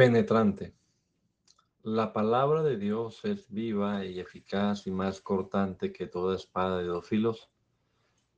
Penetrante. La palabra de Dios es viva y eficaz y más cortante que toda espada de dos filos.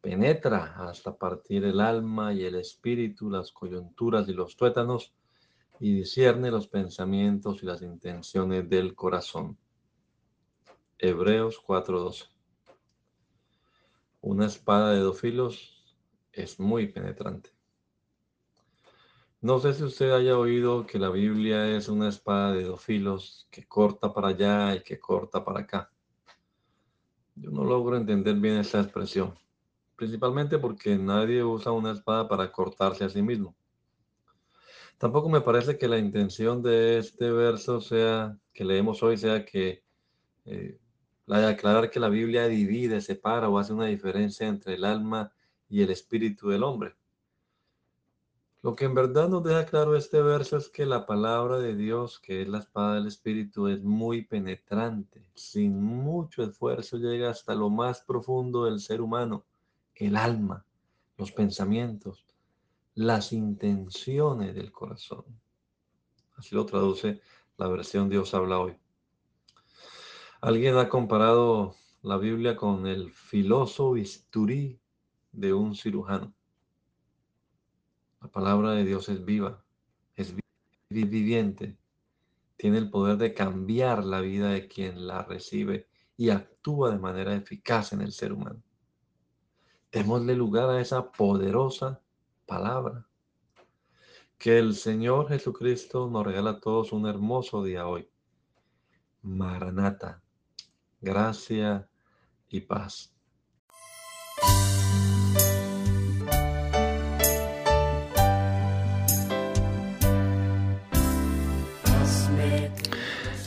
Penetra hasta partir el alma y el espíritu, las coyunturas y los tuétanos, y discierne los pensamientos y las intenciones del corazón. Hebreos 4:12. Una espada de dos filos es muy penetrante. No sé si usted haya oído que la Biblia es una espada de dos filos que corta para allá y que corta para acá. Yo no logro entender bien esa expresión, principalmente porque nadie usa una espada para cortarse a sí mismo. Tampoco me parece que la intención de este verso sea, que leemos hoy, sea que eh, la de aclarar que la Biblia divide, separa o hace una diferencia entre el alma y el espíritu del hombre. Lo que en verdad nos deja claro este verso es que la palabra de Dios, que es la espada del Espíritu, es muy penetrante. Sin mucho esfuerzo llega hasta lo más profundo del ser humano, el alma, los pensamientos, las intenciones del corazón. Así lo traduce la versión Dios habla hoy. Alguien ha comparado la Biblia con el filoso bisturí de un cirujano. La palabra de Dios es viva, es viviente, tiene el poder de cambiar la vida de quien la recibe y actúa de manera eficaz en el ser humano. Démosle lugar a esa poderosa palabra. Que el Señor Jesucristo nos regala a todos un hermoso día hoy. Maranata, gracia y paz.